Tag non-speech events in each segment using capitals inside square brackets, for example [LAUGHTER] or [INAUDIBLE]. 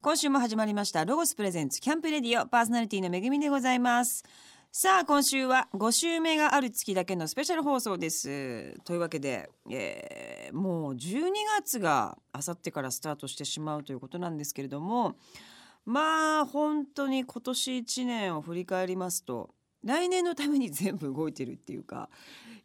今週も始まりましたロゴスプレゼンツキャンプレディオパーソナリティのめぐみでございます。さあ今週は5週目がある月だけのスペシャル放送です。というわけで、えーもう12月があさってからスタートしてしまうということなんですけれどもまあ本当に今年1年を振り返りますと来年のために全部動いてるっていうか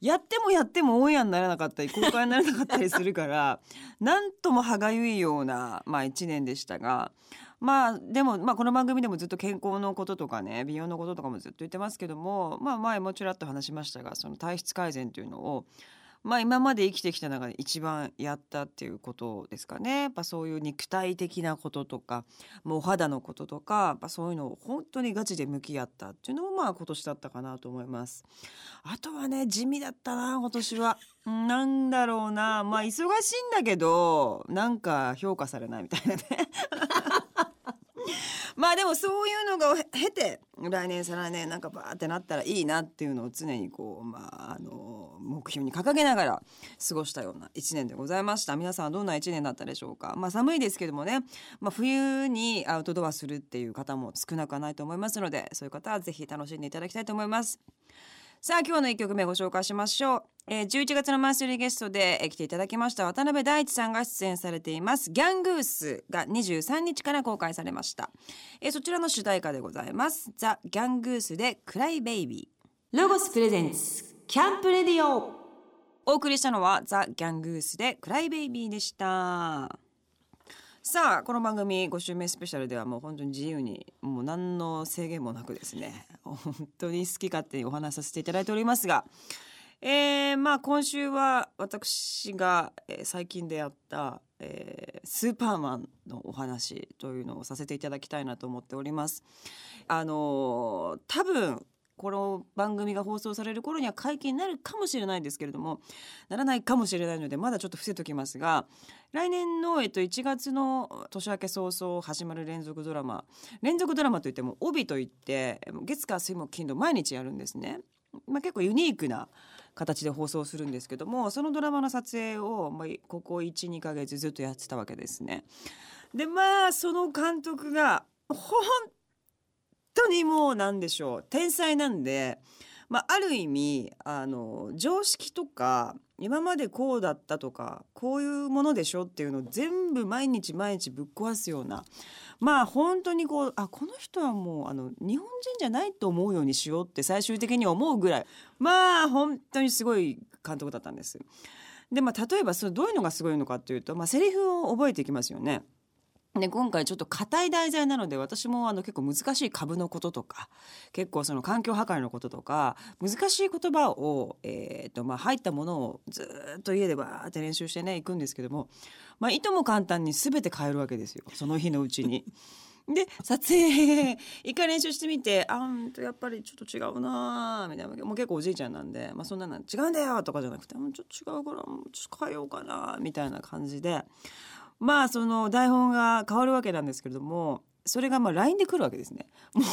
やってもやってもオンエアにならなかったり公開にならなかったりするから [LAUGHS] なんとも歯がゆいような、まあ、1年でしたがまあでも、まあ、この番組でもずっと健康のこととかね美容のこととかもずっと言ってますけども、まあ、前もちらっと話しましたがその体質改善というのをまあ今まで生きてきた中で一番やったっていうことですかね。やっぱそういう肉体的なこととか、もうお肌のこととか、やっぱそういうのを本当にガチで向き合ったっていうのもまあ今年だったかなと思います。あとはね、地味だったな、今年は。なんだろうな、まあ忙しいんだけど、なんか評価されないみたいなね。[LAUGHS] まあでもそういうのが経て来年再来年なんかバーってなったらいいなっていうのを常にこうまああの目標に掲げながら過ごしたような一年でございました。皆さんはどんな一年だったでしょうか。まあ寒いですけどもね、まあ、冬にアウトドアするっていう方も少なくはないと思いますのでそういう方はぜひ楽しんでいただきたいと思います。さあ今日の一曲目ご紹介しましょう、えー、11月のマンスリーゲストで、えー来ていただきました渡辺大地さんが出演されていますギャングースが23日から公開されました、えーそちらの主題歌でございます。ザ・ギャングースでクライベイビー。ロゴスプレゼンツキャンプレディオ。お送りしたのはザ・ギャングースでクライベイビーでしたさあこの番組5週目スペシャルではもう本当に自由にもう何の制限もなくですね本当に好き勝手にお話しさせていただいておりますが、えーまあ今週は私が、最近出会った、えースーパーマンのお話というのをさせていただきたいなと思っております。あの多分この番組が放送される頃には解禁になるかもしれないんですけれどもならないかもしれないのでまだちょっと伏せときますが来年の、えっと、1月の年明け早々始まる連続ドラマ連続ドラマといっても帯といって月火水木金土毎日やるんですね。まあ、結構ユニークな形で放送するんですけどもそのドラマの撮影を、まあ、ここ12ヶ月ずっとやってたわけですね。でまあその監督が本当にもうなんでしょう天才なんで、まあ、ある意味あの常識とか今までこうだったとかこういうものでしょっていうのを全部毎日毎日ぶっ壊すようなまあ本当にこうあこの人はもうあの日本人じゃないと思うようにしようって最終的に思うぐらいまあ本当にすごい監督だったんです。でまあ例えばそれどういうのがすごいのかっていうと、まあ、セリフを覚えていきますよね。で今回ちょっと硬い題材なので私もあの結構難しい株のこととか結構その環境破壊のこととか難しい言葉を、えーとまあ、入ったものをずっと家でバーって練習してね行くんですけども、まあ、いとも簡単に全て変えるわけですよその日のうちに。で撮影一回練習してみてあんとやっぱりちょっと違うなーみたいなもう結構おじいちゃんなんで、まあ、そんなの違うんだよとかじゃなくてちょっと違うからもうちょっと変えようかなみたいな感じでまあその台本が変わるわけなんですけれどもそれがまあ LINE で来るわけですね。も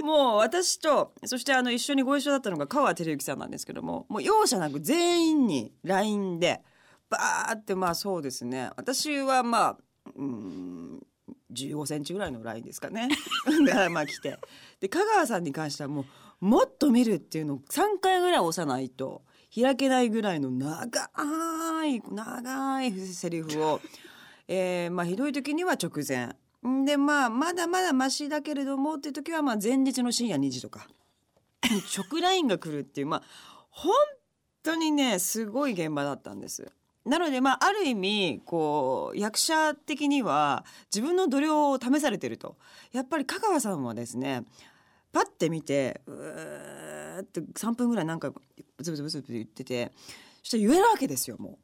うもう私とそしてあの一緒にご一緒だったのが川照之さんなんですけどももう容赦なく全員に LINE でバーってまあそうですね。私はまあうん15センチぐらいのラインですかね。[LAUGHS] まあ来て。で香川さんに関してはもうもっと見るっていうのを3回ぐらい押さないと。開けないぐらいの長い長いセリフを、えーまあ、ひどい時には直前。でまあまだまだマシだけれどもっていう時はまあ前日の深夜2時とか。[LAUGHS] 直ラインが来るっていうまあ本当にねすごい現場だったんです。なのでまあある意味こう役者的には自分の度量を試されてると。やっぱり香川さんはですねパッて見てうーって3分ぐらいなんかブツブツブツブツ言っててそしたら言えるわけですよもう。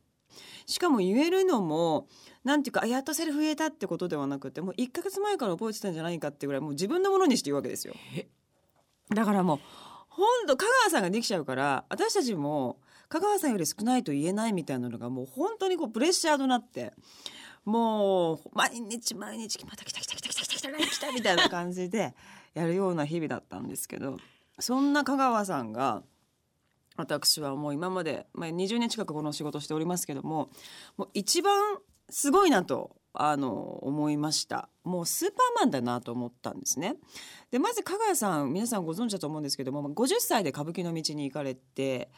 しかも言えるのもなんていうかやっとセリフ言えたってことではなくてもう1ヶ月前から覚えてたんじゃないかってぐらいもう自分のものにして言うわけですよ。だからもうほんと香川さんができちゃうから私たちも香川さんより少ないと言えないみたいなのがもう本当にこうプレッシャーとなってもう毎日毎日また来た来た来た来た来た来た来たみたいな感じでやるような日々だったんですけどそんな香川さんが私はもう今まで、まあ、20年近くこの仕事しておりますけどももう一番すごいなとあの思いました。もうスーパーマンだなと思ったんですね。でまず加賀谷さん皆さんご存知だと思うんですけども50歳で歌舞伎の道に行かれて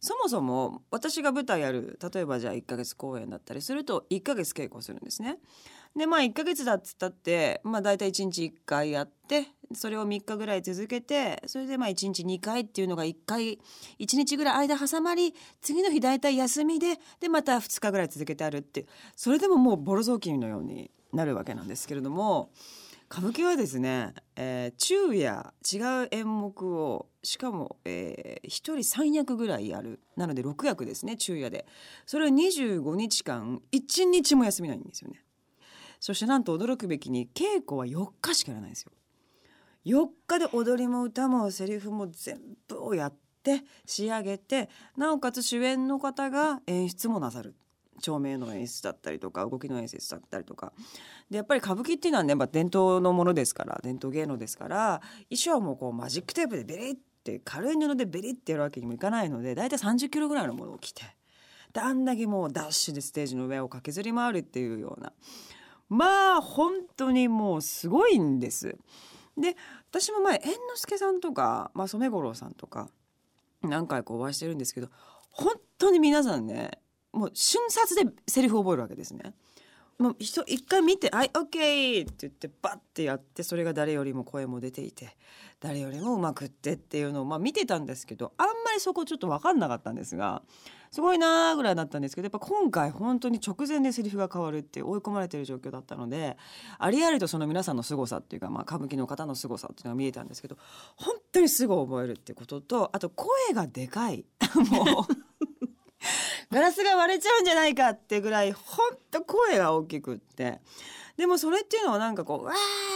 そもそも私が舞台やる例えばじゃあ1ヶ月公演だったりすると1ヶ月稽古するんですね。でまあ1ヶ月だっつったってまあ大体1日1回やってそれを3日ぐらい続けてそれでまあ1日2回っていうのが1回1日ぐらい間挟まり次の日大体休みででまた2日ぐらい続けてあるってそれでももうボロ雑巾のようになるわけなんですけれども歌舞伎はですね、えー、昼夜違う演目をしかも、えー、1人3役ぐらいやるなので6役ですね昼夜でそれを25日間1日も休みないんですよね。そしてなんと驚くべきに稽古は4日しかやらないんですよ。4日で踊りも歌もセリフも全部をやって仕上げてなおかつ主演の方が演出もなさる照明の演出だったりとか動きの演出だったりとかでやっぱり歌舞伎っていうのはね、まあ、伝統のものですから伝統芸能ですから衣装もこうマジックテープでベリって軽い布でベリってやるわけにもいかないので大体30キロぐらいのものを着てであんだけもうダッシュでステージの上を駆けずり回るっていうようなまあ本当にもうすごいんです。で私も前猿之助さんとか、まあ、染五郎さんとか何回かお会いしてるんですけど本当に皆さんねもう瞬殺でセリフを覚えるわけですね。もう一回見て「はいオッケー!」って言ってバッてやってそれが誰よりも声も出ていて誰よりもうまくってっていうのをまあ見てたんですけどあんまりそこちょっと分かんなかったんですがすごいなーぐらいだったんですけどやっぱ今回本当に直前でセリフが変わるって追い込まれてる状況だったのでありありとその皆さんの凄さっていうか、まあ、歌舞伎の方の凄さっていうのが見えたんですけど本当にすぐ覚えるってこととあと声がでかい [LAUGHS] もうガラスが割れちゃうんじゃないかってぐらいほんと声が大きくって。でもそれっていうのはなんかこうわ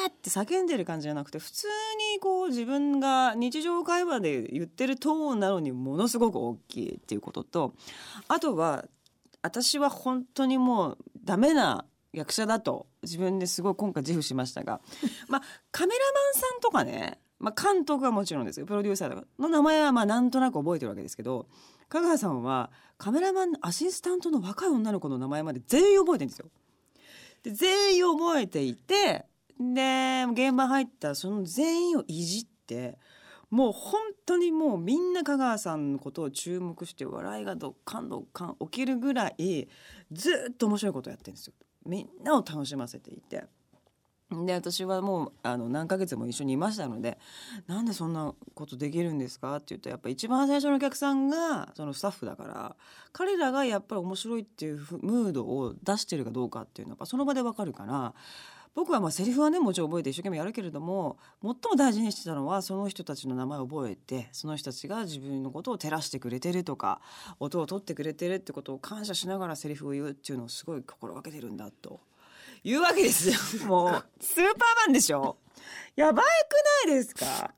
ーって叫んでる感じじゃなくて普通にこう自分が日常会話で言ってるトーンなのにものすごく大きいっていうこととあとは私は本当にもうダメな役者だと自分ですごい今回自負しましたが [LAUGHS] まあカメラマンさんとかね、まあ、監督はもちろんですよ。プロデューサーの名前はまあなんとなく覚えてるわけですけど香川さんはカメラマンアシスタントの若い女の子の名前まで全員覚えてるんですよ。で全員覚えていてで現場入ったその全員をいじってもう本当にもうみんな香川さんのことを注目して笑いがどっかんどっかん起きるぐらいずっと面白いことやってるんですよ。みんなを楽しませていて。で私はもうあの何ヶ月も一緒にいましたので「なんでそんなことできるんですか?」って言うとやっぱ一番最初のお客さんがそのスタッフだから彼らがやっぱり面白いっていうムードを出してるかどうかっていうのはその場でわかるから僕はまあセリフはねもちろん覚えて一生懸命やるけれども最も大事にしてたのはその人たちの名前を覚えてその人たちが自分のことを照らしてくれてるとか音を取ってくれてるってことを感謝しながらセリフを言うっていうのをすごい心がけてるんだと。いうわけですよ。[LAUGHS] もう、スーパーマンでしょ？やばくないですか？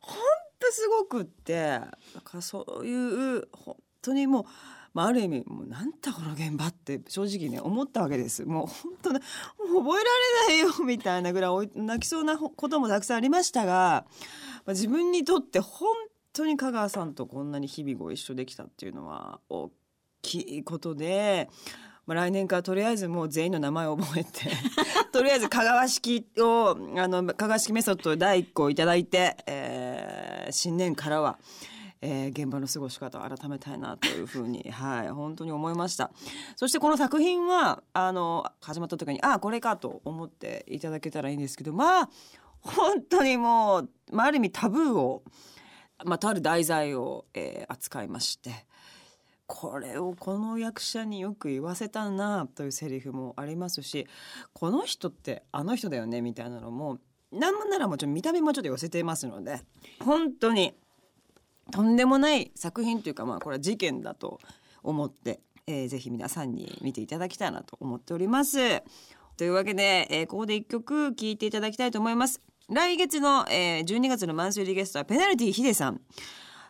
ほんとすごくって、なんかそういう、本当にもう、まあ、ある意味もうなんだこの現場って正直ね思ったわけです。もう本当ねもう覚えられないよみたいなぐらい泣きそうなこともたくさんありましたが、まあ、自分にとって本当に香川さんとこんなに日々ご一緒できたっていうのは大きいことでまあ、来年からとりあえずもう全員の名前を覚えて [LAUGHS] とりあえず香川式をあの香川式メソッド第一個いただいて、えー、新年からは。えー、現場の過ごし方を改めたいなというふうに、[LAUGHS] はい、本当に思いましたそしてこの作品はあの始まった時にあこれかと思っていただけたらいいんですけどまあ本当にもう、まあ、ある意味タブーを、まあ、とある題材を、えー、扱いましてこれをこの役者によく言わせたなというセリフもありますしこの人ってあの人だよねみたいなのも何もならもちろん見た目もちょっと寄せていますので本当にとんでもない作品というかまあこれは事件だと思って、えー、ぜひ皆さんに見ていただきたいなと思っております。というわけで、えー、ここで一曲聴いていただきたいと思います。来月の、えー、12月のマンスリーゲストはペナルティヒデさん。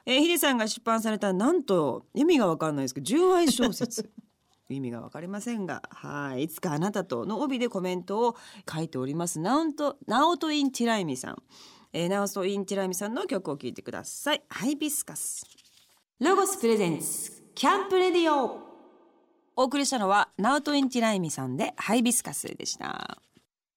えー、ヒデさんが出版されたなんと意味がわかんないですけど純愛小説。[LAUGHS] 意味がわかりませんが。はい。いつかあなたとの帯でコメントを書いております。ナオトナオトインティライミさん、えー、ナオトインティライミさんの曲を聴いてください。ハイビスカス。ロゴス presents camp radio。お送りしたのはナオトインティライミさんでハイビスカスでした。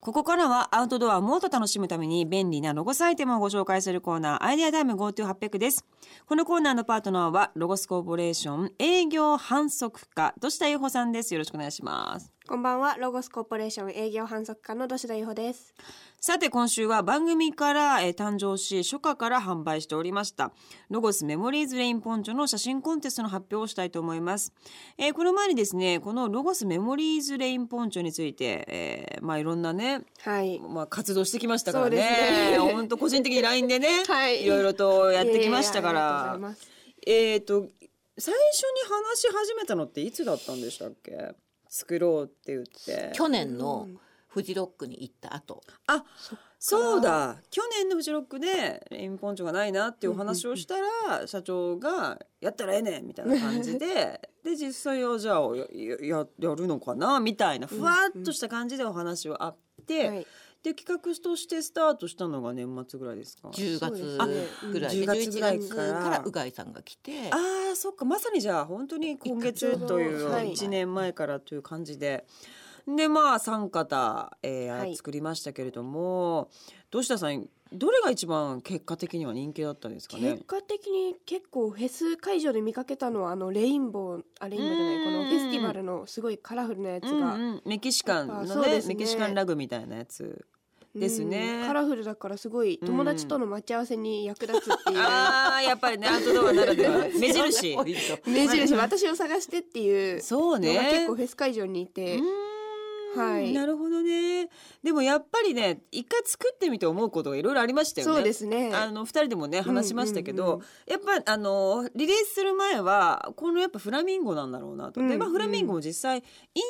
ここからはアウトドアをもっと楽しむために便利なロゴスアイテムをご紹介するコーナーアイデアタイム GoTo800 です。このコーナーのパートナーはロゴスコーポレーション営業販促課土下由穂さんです。よろしくお願いします。こんばんは、ロゴスコーポレーション営業販促課の土田由穂です。さて今週は番組から、えー誕生し初夏から販売しておりました。ロゴスメモリーズレインポンチョの写真コンテストの発表をしたいと思います、えーこの前にですねこのロゴスメモリーズレインポンチョについて、えーまあいろんなねはい。まあ、活動してきましたからね。そうですね。[LAUGHS] 本当個人的に LINE でね、はい。ろいろとやってきましたかいやいやいます。えっ、と最初に話し始めたのっていつだったんでしたっけ？作ろうって言って。去年のフジロックに行った後、あそうだ。去年のフジロックでレインポンチョがないなっていうお話をしたら、社長が「やったらええねん」みたいな感じで [LAUGHS] で実際はじゃあやややるのかなみたいなふわっとした感じでお話はあって、はい。で企画としてスタートしたのが年末ぐらいですか？10そうです月ね。ぐらいで10月ぐらい11から。月からうがいさんが来て。あーそっか。まさにじゃあ本当に今月というはい。1年前からという感じで。でまあ3方、えーはい。作りましたけれども土下さんどれが一番結果的には人気だったんですかね？結果的に結構フェス会場で見かけたのはあのレインボーあレインボーじゃないこのフェスティバルのすごいカラフルなやつうんが、うん、メキシカンのねね。メキシカンラグみたいなやつですね。うんカラフルだからすごい友達との待ち合わせに役立つっていう、あーやっぱりねアウトドアならでは。目印。目印。私を探してっていうそうね。結構フェス会場に。いて、はい。なるほどね。でもやっぱりね一回作ってみて思うことがいろいろありましたよね。そうですね。あの二人でもね話しましたけど、やっぱあのリリースする前はこのやっぱフラミンゴなんだろうなと、うんうん。でまあフラミンゴも実際い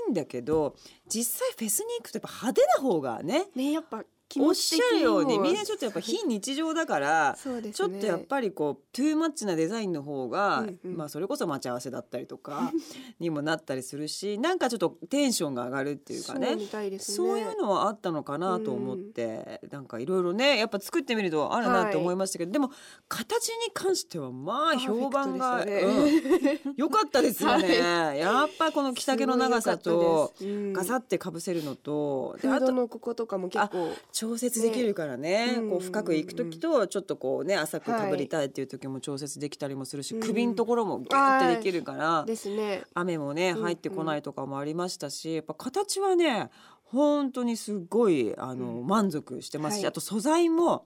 いんだけど実際フェスに行くとやっぱ派手な方がねねやっぱ気おっしゃるようにも。みんなちょっとやっぱ非日常だからね。ちょっとやっぱりこうトゥーマッチなデザインの方が、うんうん。まあそれこそ待ち合わせだったりとか [LAUGHS] にもなったりするしなんかちょっとテンションが上がるっていうかね。ね。そういうのはあったのかなと思って、なんかいろいろねやっぱ作ってみるとあるなって思いましたけど、でも形に関してはまあ評判がパーフェクトでうん。[LAUGHS] 良かったですよね、やっぱこの着丈の長さとガサってかぶせるのとであとドのこことかも結構調節できるからね。ね。こう深くいく時とちょっとこうね浅くかぶりたいっていう時も調節できたりもするし、うん。首のところもギュッてできるから、ですね。雨もねうん入ってこないとかもありましたし、やっぱ形はね本当にすごいあの、うん。満足してますし、はい。あと素材も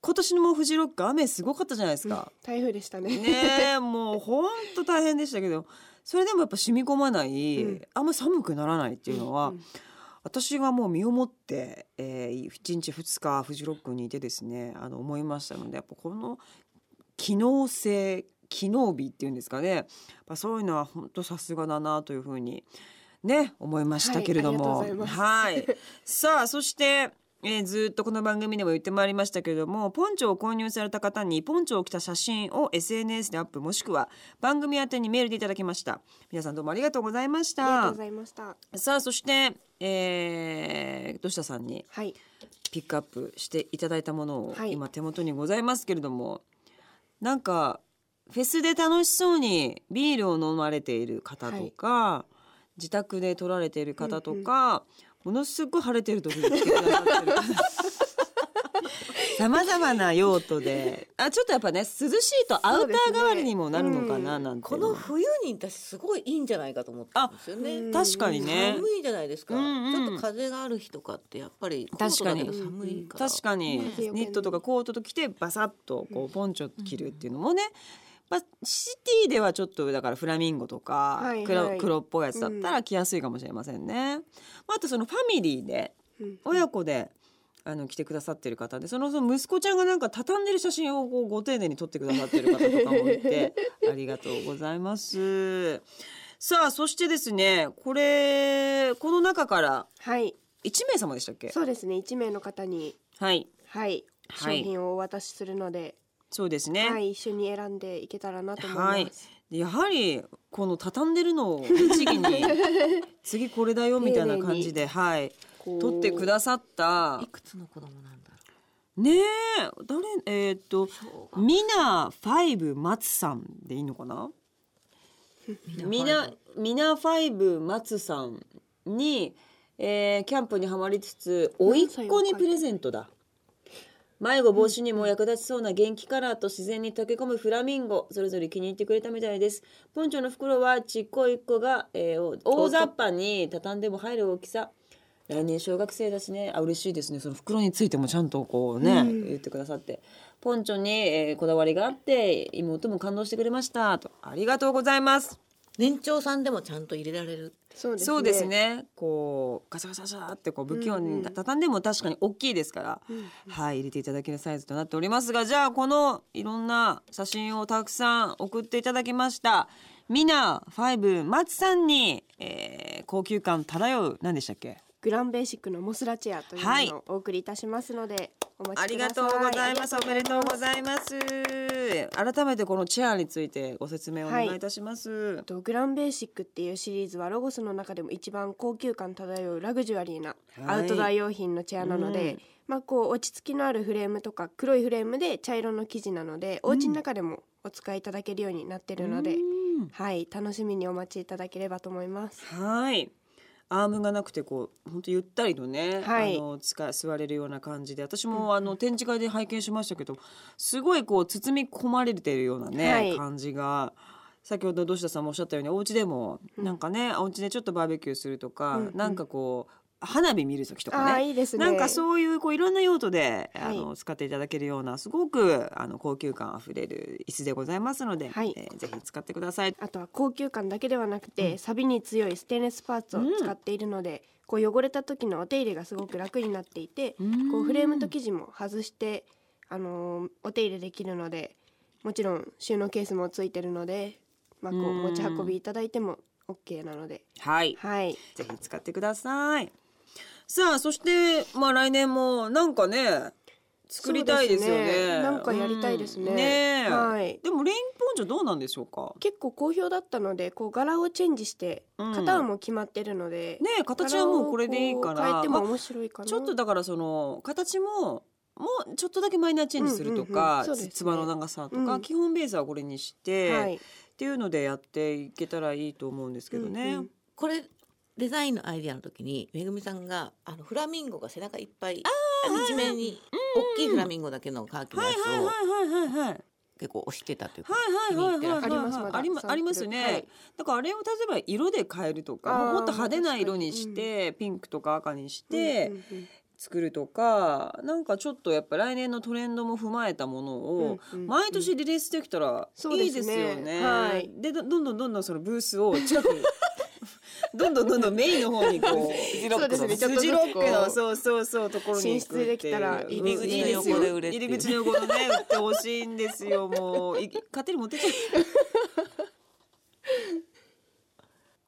今年のもうフジロック雨すごかったじゃないですか。台風でしたね。ねえもう本当大変でしたけどそれでもやっぱ染み込まない、うん。あんま寒くならないっていうのは、うん私がもう身をもって、えー、1日2日フジロックにいてですねあの思いましたのでやっぱこの機能性機能美っていうんですかねやっぱそういうのは本当さすがだなというふうにね思いましたけれども。はいいはい。さあそしてえーずっとこの番組でも言ってまいりましたけれどもポンチョを購入された方にポンチョを着た写真を SNS でアップもしくは番組宛てにメールでいただきました。皆さんどうもありがとうございました。ありがとうございました。さあそして、えー、土下さんにはい。ピックアップしていただいたものをはい。今手元にございますけれども、なんかフェスで楽しそうにビールを飲まれている方とか、自宅で撮られている方とか、ものすごい晴れてる時に来てくださってる。方さまざまな用途で。あちょっとやっぱね涼しいとアウター代わりにもなるのかななんてこの冬に私すごいいいんじゃないかと思ったんですよね。うん確かにね。寒いじゃないですか、うんうん。ちょっと風がある日とかってやっぱり確かに。寒いから。確かに。ねニットとかコートと着てバサッとこうポンチョ着るっていうのもね、まあ、シティではちょっとだからフラミンゴとかはい黒,、はい。黒っぽいやつだったら着やすいかもしれませんね。まあ、あとそのファミリーでうん。親子であの来てくださってる方でそのその息子ちゃんがなんか畳んでる写真をこうご丁寧に撮ってくださってる方とかもいて [LAUGHS] ありがとうございます。さあそしてですねこれこの中からはい。1名様でしたっけ？そうですね一名の方にはい。はい。商はい。品をお渡しするのでそうですね。はい一緒に選んでいけたらなと思いはい。ます、やはりこの畳んでるのを律儀に [LAUGHS] 次これだよみたいな感じで、はい、こう撮ってくださったいくつの子供なんだろねえ誰えーっとミナファイブ松さんでいいのかな？ミナミナファイブ松さんに、えーキャンプにはまりつつ甥っ子にプレゼントだ迷子防止にも役立ちそうな元気カラーと自然に溶け込むフラミンゴそれぞれ気に入ってくれたみたいです。ポンチョの袋はちっこい子が、えー大雑把に畳んでも入る大きさ。来年小学生だしね。あ嬉しいですね。その袋についてもちゃんとこうね、うん。言ってくださって。ポンチョに、えーこだわりがあって妹も感動してくれました。とありがとうございます年長さんでもちゃんと入れられる。そうですね。そうですね。こうガシャガシャガシャってこう不器用にうんうん。畳んでも確かに大きいですから、うんはい入れていただけるサイズとなっておりますがじゃあこのいろんな写真をたくさん送っていただきましたミナファイブ松さんに、えー高級感漂う何でしたっけ？グランベーシックのモスラチェアというのをお送りいたしますので、お待ちくださいありがとうございます。おめでとうございます。改めてこのチェアについてご説明お願いいたします。とグランベーシックっていうシリーズはロゴスの中でも一番高級感漂うラグジュアリーなはいアウトドア用品のチェアなので、うんまあこう落ち着きのあるフレームとか黒いフレームで茶色の生地なので、お家の中でもお使いいただけるようになってるので、うんはい楽しみにお待ちいただければと思います。はい。アームがなくてこう本当ゆったりとね、はい。あの使座れるような感じで私もあの展示会で拝見しましたけどすごいこう包み込まれているようなね、はい。感じが先ほど土下さんもおっしゃったようにお家でもなんかね、お家でちょっとバーベキューするとか、うんうん。なんかこう花火見る時とかああねいいですね。なんかそういうこういろんな用途で、あはい。の使っていただけるようなすごくあの高級感あふれる椅子でございますので、はい。えーぜひ使ってください。あとは高級感だけではなくて、錆に強いステンレスパーツを使っているので、こう汚れた時のお手入れがすごく楽になっていて、うん。こうフレームと生地も外して、あのーお手入れできるのでもちろん収納ケースもついてるので、まあ、こううん。持ち運びいただいても OK なので、はい、はい、ぜひ使ってください。さあそしてまあ来年もなんかね作りたいですよね。ね。なんかやりたいですね。うん。ねえ。はい。でもレインポンチョどうなんでしょうか？結構好評だったのでこう柄をチェンジしてうん。型も決まってるので、ねえ形はもうこれでいいから。変えてもまあ面白いかな、ちょっとだからその形ももうちょっとだけマイナーチェンジするとうんうんかうん。そうですね。つばの長さとか、うん。基本ベースはこれにして、はい。っていうのでやっていけたらいいと思うんですけどね。うんうん。これデザインのアイディアの時にめぐみさんがあのフラミンゴが背中いっぱい一面に大きいフラミンゴだけのカーキのはいやつをはいはいはいはいはい。結構押してたというかはいはいはいはいはい。ありますまだ。ありますね、はい。だからあれを例えば色で変えるとかもっと派手な色にして、ピンクとか赤にしてうんうんうん作るとか、なんかちょっとやっぱ来年のトレンドも踏まえたものをうんうんうん毎年リリースできたらそういいですね。ですよね。はい。でどどんどんどんどんそのブースを近くに [LAUGHS] どんどんどんどんメインの方にこう [LAUGHS] フジロックのそうですねちょっとずつフジロックのこうそうそうそうところに進出できたらいいですね入り口の横で売れって。いう入り口の横でね売ってほしいんですよもう。い [LAUGHS] 勝手に持ってっちゃう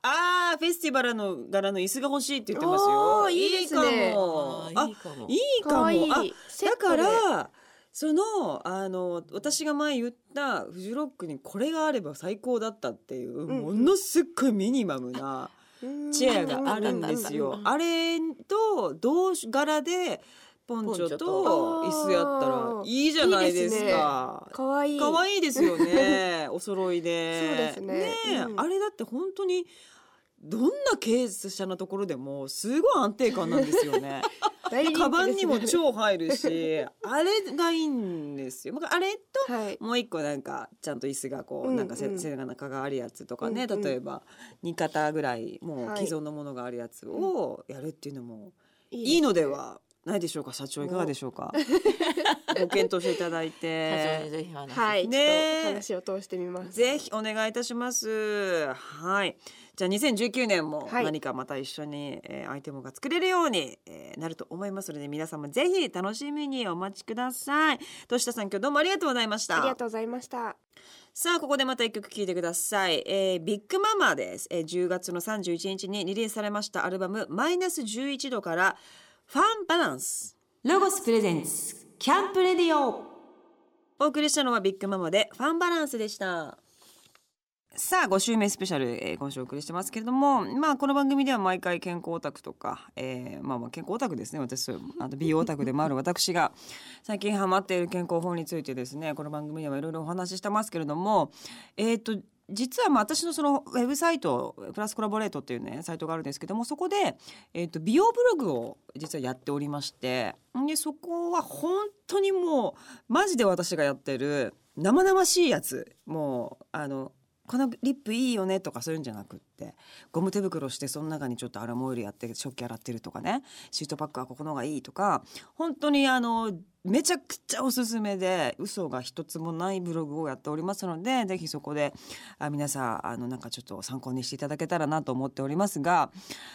あーフェスティバルの柄の椅子が欲しいって言ってますよ。いいですね。いいかも。あーいいかも。いいかも。あだからそのあの私が前言ったフジロックにこれがあれば最高だったっていう、んものすっごいミニマムな [LAUGHS] チェアがあるんですよ。うんあれと同柄でポンチョと椅子やったらいいじゃないですか。かわいい可愛い。ですよね。お揃いで。[LAUGHS] そうですねえ。うん。あれだって本当にどんな傾斜なところでもすごい安定感なんですよね。[LAUGHS] 大人気ですね。カバンにも超入るし、[LAUGHS] あれがいいんですよ。まああれとはい。もう一個なんかちゃんと椅子がこう、うんなんかせうん。背中があるやつとかね、うんうん。例えば2肩ぐらいもうはい。既存のものがあるやつをやるっていうのもいいいのではないでしょうか？社長いかがでしょうか？[LAUGHS] ご検討していただい社長てにぜひ話はい、ね話を通してみます。ぜひお願いいたします。はいじゃあ2019年もはい。何かまた一緒に、えーアイテムが作れるように、えーなると思いますので皆様ぜひ楽しみにお待ちください。としたさん今日どうもありがとうございました。ありがとうございました。さあここでまた一曲聴いてください、えー、ビッグママです、えー、10月の31日にリリースされましたアルバムマイナス11度からファンバランス。ロゴスプレゼンツキャンプレディオ。お送りしたのはビッグママでファンバランスでしたさあ5週目スペシャル、えー、今週お送りしてますけれどもまあこの番組では毎回健康オタクとか、えー、まあまあ健康オタクですね。私あと美容オタクでもある [LAUGHS] 私が最近ハマっている健康法についてですねこの番組ではいろいろお話ししてますけれどもえっ、と実はまあ私のそのウェブサイトプラスコラボレートっていうねサイトがあるんですけどもそこで、えー、と美容ブログを実はやっておりましてでそこは本当にもうマジで私がやってる生々しいやつ。もうあのこのリップいいよねとかそういうんじゃなくってゴム手袋してその中にちょっとアラモイルやって食器洗ってるとかねシートパックはここの方がいいとか本当にあのめちゃくちゃおすすめで嘘が一つもないブログをやっておりますのでぜひそこであ皆さんあのなんかちょっと参考にしていただけたらなと思っておりますが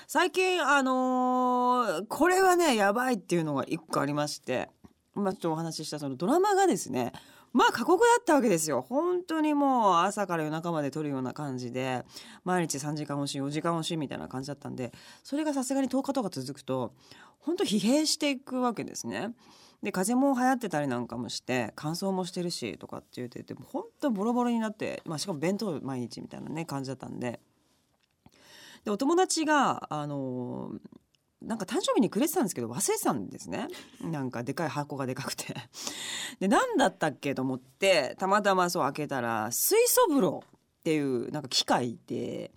最近あのーこれはねやばいっていうのが一個ありまして。まあ、ちょっとお話ししたそのドラマがですねまあ過酷だったわけですよ本当にもう朝から夜中まで撮るような感じで毎日3時間押し4時間押しみたいな感じだったんでそれがさすがに10日とか続くと本当疲弊していくわけですね。で風邪も流行ってたりなんかもして乾燥もしてるしとかって言ってて本当ボロボロになって、まあ、しかも弁当毎日みたいなね感じだったんででお友達があのなんか誕生日にくれてたんですけど忘れてたんですね。なんかでかい箱がでかくて。[LAUGHS] で何だったっけと思ってたまたまそう開けたら水素風呂っていうなんか機械で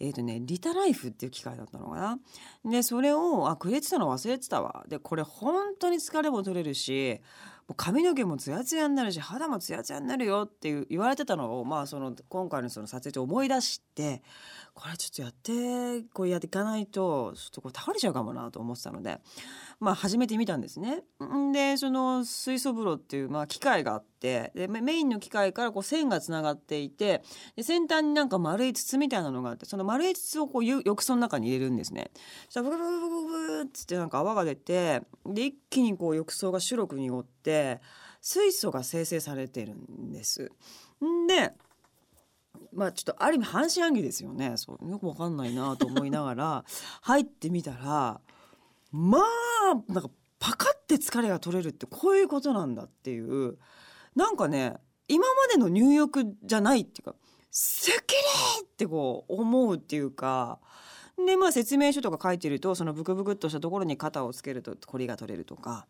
えーとね、リタライフっていう機械だったのかな。でそれをあくれてたの忘れてたわ。でこれ本当に疲れも取れるし髪の毛もツヤツヤになるし肌もツヤツヤになるよって言われてたのを、まあ、その今回のその撮影で思い出してこれちょっとやってこうやっていかないとちょっとこう倒れちゃうかもなと思ってたので、まあ、始めてみたんですね。でその水素風呂っていう、まあ、機械があってでメインの機械からこう線がつながっていてで先端になんか丸い筒みたいなのがあってその丸い筒をこう浴槽の中に入れるんですね。そしたらブルブブブブっつってなんか泡が出てで一気にこう浴槽が白く濁って水素が生成されてるんです。でまあちょっとある意味半信半疑ですよねそうよくわかんないなと思いながら入ってみたらまあなんかパカって疲れが取れるってこういうことなんだっていうなんかね今までの入浴じゃないっていうかすっきりってこう思うっていうかでまあ説明書とか書いてるとそのブクブクっとしたところに肩をつけるとコリが取れるとか、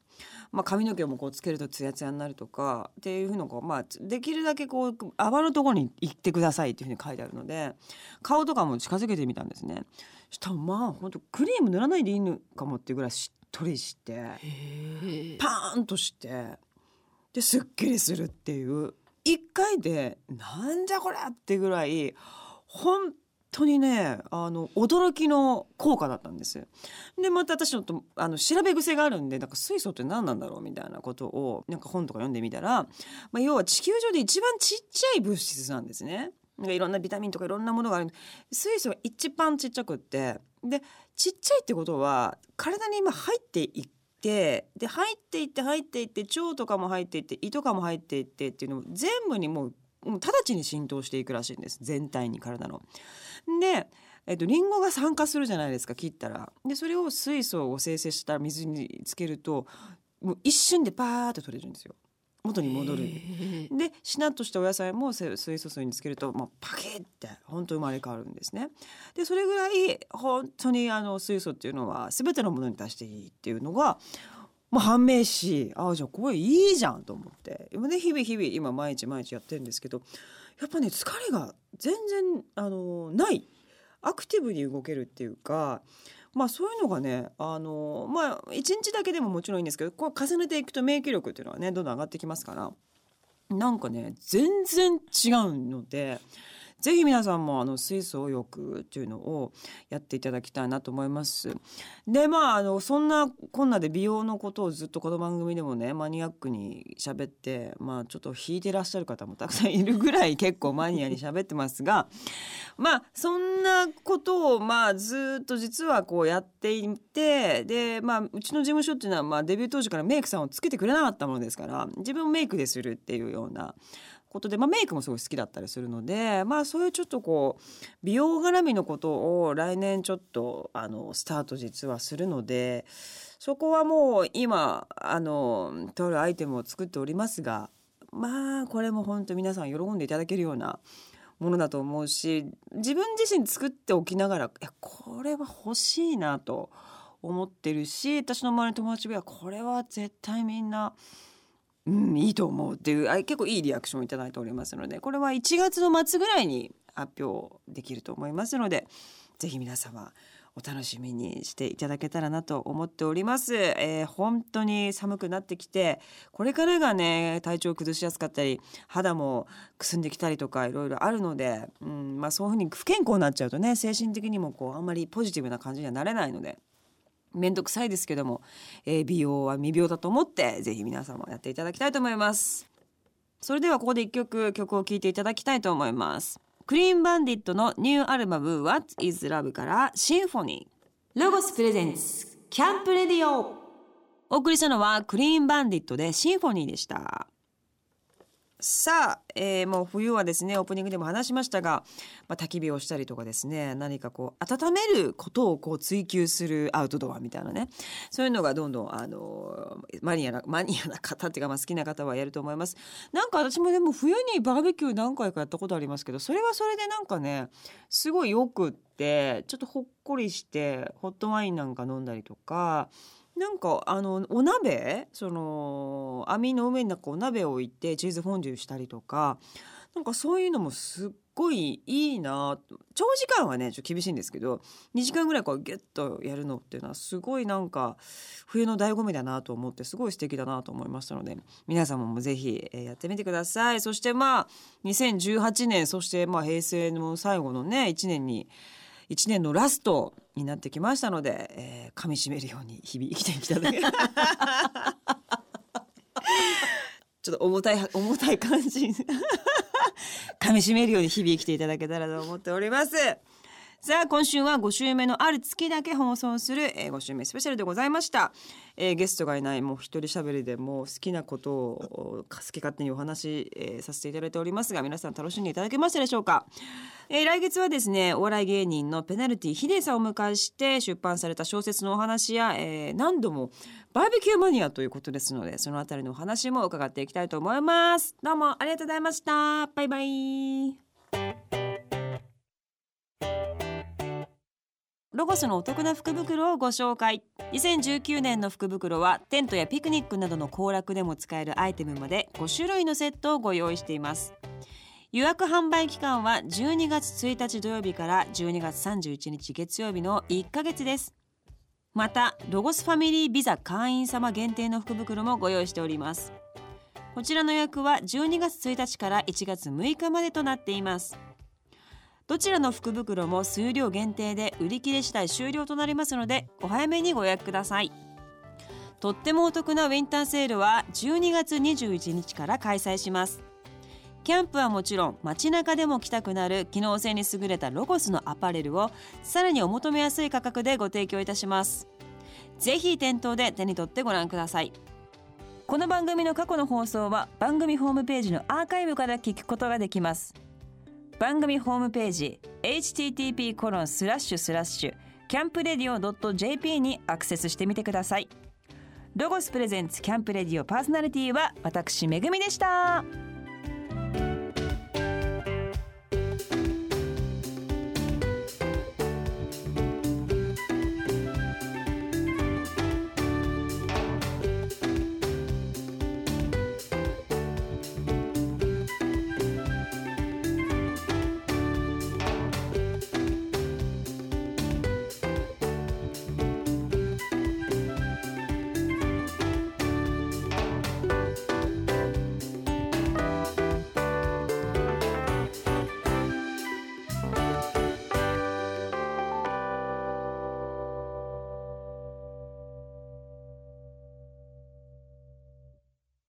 まあ、髪の毛もこうつけるとツヤツヤになるとかっていうふうのこう、まあ、できるだけこう泡のところに行ってくださいっていうふうに書いてあるので顔とかも近づけてみたんですね。したらまあ本当クリーム塗らないでいいのかもっていうぐらいしっとりしてパーンとしてですっきりするっていう一回でなんじゃこりゃってぐらい本当にねあの驚きの効果だったんです。でまた私ちょっとあの調べ癖があるんでなんか水素って何なんだろうみたいなことをなんか本とか読んでみたら、まあ、要は地球上で一番ちっちゃい物質なんですね。なんかいろんなビタミンとかいろんなものがある水素が一番ちっちゃくってでちっちゃいってことは体に今入っていってで入っていって入っていって腸とかも入っていって胃とかも入っていってっていうのも全部にもう直ちに浸透していくらしいんです。全体に体の。でえっと、リンゴが酸化するじゃないですか切ったら。でそれを水素を生成した水につけるともう一瞬でパーッと取れるんですよ。元に戻る。でしなっとしたお野菜もせ水素水につけると、まあ、パキッて本当生まれ変わるんですね。でそれぐらい本当にあの水素っていうのは全てのものに対していいっていうのがまあ、判明しああじゃあこれいいじゃんと思って。今ね日々日々今毎日毎日やってるんですけどやっぱね疲れが全然あのないアクティブに動けるっていうかまあそういうのがねあのまあ一日だけでももちろんいいんですけどこう重ねていくと免疫力っていうのはねどんどん上がってきますからなんかね全然違うので。ぜひ皆さんもあの水素浴っていうのをやっていただきたいなと思います。でまああのそんなこんなで美容のことをずっとこの番組でもねマニアックに喋ってまあちょっと引いてらっしゃる方もたくさんいるぐらい結構マニアに喋ってますが [LAUGHS] まあそんなことをまあずっと実はこうやっていてでまあうちの事務所っていうのはまあデビュー当時からメイクさんをつけてくれなかったものですから自分をメイクでするっていうようなことで、まあ、メイクもすごい好きだったりするので、まあ、そういうちょっとこう美容絡みのことを来年ちょっとあのスタート実はするのでそこはもう今あのとあるアイテムを作っておりますがまあこれも本当皆さん喜んでいただけるようなものだと思うし自分自身作っておきながらいやこれは欲しいなと思ってるし私の周りの友達はこれは絶対みんなうん、いいと思うっていうあ結構いいリアクションをいただいておりますのでこれは1月の末ぐらいに発表できると思いますのでぜひ皆様お楽しみにしていただけたらなと思っております、えー本当に寒くなってきてこれからがね体調を崩しやすかったり肌もくすんできたりとかいろいろあるので、うんまあ、そういうふうに不健康になっちゃうとね精神的にもこうあんまりポジティブな感じにはなれないので面倒くさいですけども、えー美容は未病だと思ってぜひ皆様やっていただきたいと思います。それではここで一曲曲を聴いていただきたいと思います。クリーンバンディットのニューアルバム What is Love? からシンフォニー。ロゴスプレゼンツキャンプレディオお送りしたのはクリーンバンディットでシンフォニーでしたさあ、えーもう冬はですねオープニングでも話しましたが、まあ、焚き火をしたりとかですね何かこう温めることをこう追求するアウトドアみたいなねそういうのがどんどんあのマニアなマニアな方っていうか、まあ、好きな方はやると思います。なんか私もでも冬にバーベキュー何回かやったことありますけどそれはそれでなんかねすごいよくってちょっとほっこりしてホットワインなんか飲んだりとかなんかあのお鍋？その網の上になんかお鍋を置いてチーズフォンデュしたりとか。なんかそういうのもすっごいいいな。長時間はねちょっと厳しいんですけど2時間ぐらいこうギュッとやるのっていうのはすごいなんか冬の醍醐味だなと思ってすごい素敵だなと思いましたので皆様もぜひやってみてください。そしてまあ2018年そしてまあ平成の最後のね1年に1年のラストになってきましたので、えー噛み締めるように日々生きてきただけ。[LAUGHS] ちょっと重たい重たい感じ。[LAUGHS] 噛み締めるように日々生きていただけたらと思っております。さあ今週は5週目のある月だけ放送する、えー、5週目スペシャルでございました、えーゲストがいないもう一人喋りでもう好きなことを好き勝手にお話、えーさせていただいておりますが皆さん楽しんでいただけましたでしょうか、えー来月はですねお笑い芸人のペナルティヒデさんを迎えして出版された小説のお話や、えー何度もバーベキューマニアということですのでそのあたりのお話も伺っていきたいと思います。どうもありがとうございました。バイバイ。ロゴスのお得な福袋をご紹介。2019年の福袋はテントやピクニックなどの行楽でも使えるアイテムまで5種類のセットをご用意しています。予約販売期間は12月1日土曜日から12月31日月曜日の1ヶ月です。またロゴスファミリービザ会員様限定の福袋もご用意しております。こちらの予約は12月1日から1月6日までとなっています。どちらの福袋も数量限定で売り切れ次第終了となりますのでお早めにご予約ください。とってもお得なウィンターセールは12月21日から開催します。キャンプはもちろん街中でも着たくなる機能性に優れたロゴスのアパレルをさらにお求めやすい価格でご提供いたします。ぜひ店頭で手に取ってご覧ください。この番組の過去の放送は番組ホームページのアーカイブから聞くことができます。番組ホームページ http コロンスラッシュスラッシュキャンプレディオ .jp にアクセスしてみてください。ロゴスプレゼンツキャンプレディオパーソナリティは私めぐみでした。